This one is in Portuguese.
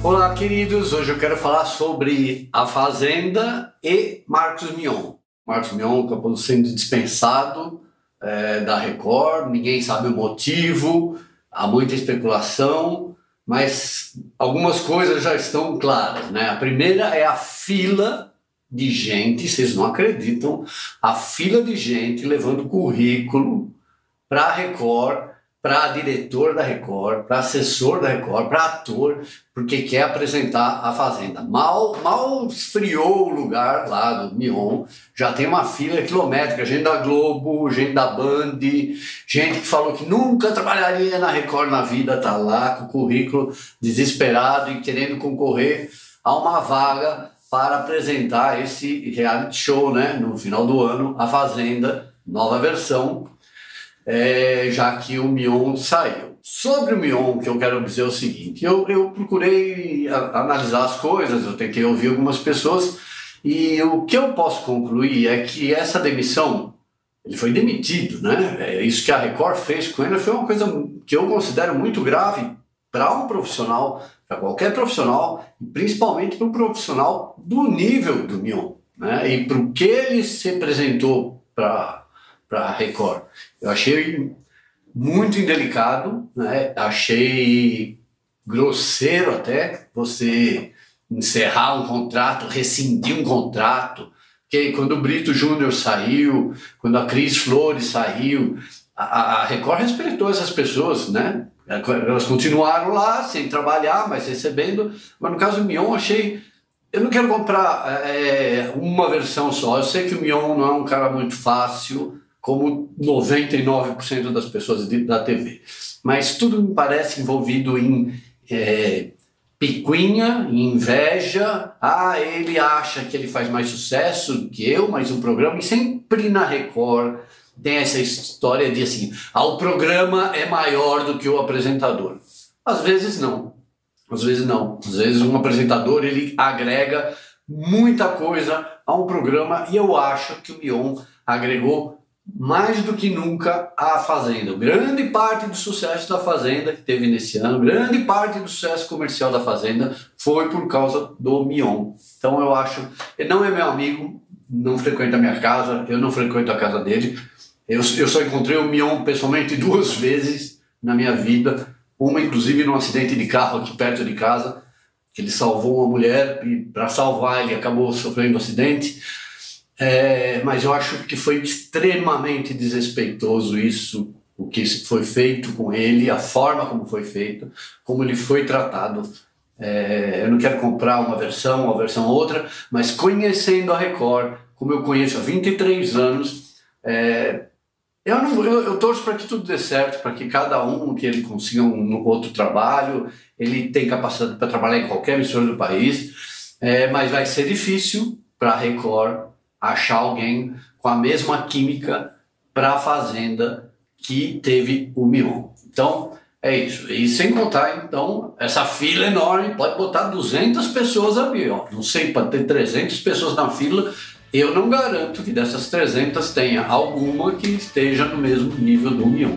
Olá, queridos. Hoje eu quero falar sobre a Fazenda e Marcos Mion. Marcos Mion acabou sendo dispensado é, da Record, ninguém sabe o motivo, há muita especulação, mas algumas coisas já estão claras. Né? A primeira é a fila de gente, vocês não acreditam, a fila de gente levando currículo para a Record para diretor da Record, para assessor da Record, para ator, porque quer apresentar a Fazenda. Mal, mal esfriou o lugar lá do Mion, já tem uma fila quilométrica, gente da Globo, gente da Band, gente que falou que nunca trabalharia na Record na vida, tá lá com o currículo desesperado e querendo concorrer a uma vaga para apresentar esse reality show, né, no final do ano, a Fazenda, nova versão, é, já que o Mion saiu. Sobre o Mion, que eu quero dizer o seguinte: eu, eu procurei a, analisar as coisas, eu tentei ouvir algumas pessoas, e o que eu posso concluir é que essa demissão, ele foi demitido, né? É, isso que a Record fez com ele foi uma coisa que eu considero muito grave para um profissional, para qualquer profissional, principalmente para um profissional do nível do Mion, né? E para o que ele se apresentou para para a Record. Eu achei muito indelicado, né? achei grosseiro até você encerrar um contrato, rescindir um contrato. Que quando o Brito Júnior saiu, quando a Cris Flores saiu, a, a Record respeitou essas pessoas, né? Elas continuaram lá sem trabalhar, mas recebendo. Mas no caso do Mion, achei. Eu não quero comprar é, uma versão só. Eu sei que o Mion não é um cara muito fácil, como 99% das pessoas da TV. Mas tudo me parece envolvido em é, picuinha, inveja. Ah, ele acha que ele faz mais sucesso que eu, mas o programa, e sempre na Record tem essa história de assim: ah, o programa é maior do que o apresentador. Às vezes não. Às vezes não. Às vezes um apresentador ele agrega muita coisa a um programa e eu acho que o Mion agregou mais do que nunca a Fazenda. Grande parte do sucesso da Fazenda que teve nesse ano, grande parte do sucesso comercial da Fazenda foi por causa do Mion. Então eu acho, ele não é meu amigo, não frequenta a minha casa, eu não frequento a casa dele. Eu, eu só encontrei o Mion pessoalmente duas vezes na minha vida, uma inclusive num acidente de carro aqui perto de casa, que ele salvou uma mulher e para salvar ele acabou sofrendo um acidente. É, mas eu acho que foi extremamente desrespeitoso isso, o que foi feito com ele, a forma como foi feito, como ele foi tratado. É, eu não quero comprar uma versão, uma versão outra, mas conhecendo a Record, como eu conheço há 23 anos, é, eu, não, eu, eu torço para que tudo dê certo, para que cada um que ele consiga um outro trabalho, ele tem capacidade para trabalhar em qualquer emissora do país, é, mas vai ser difícil para a Record achar alguém com a mesma química para a fazenda que teve o Mion. Então, é isso. E sem contar, então, essa fila enorme, pode botar 200 pessoas ali, ó. Não sei, pode ter 300 pessoas na fila. Eu não garanto que dessas 300 tenha alguma que esteja no mesmo nível do Mion.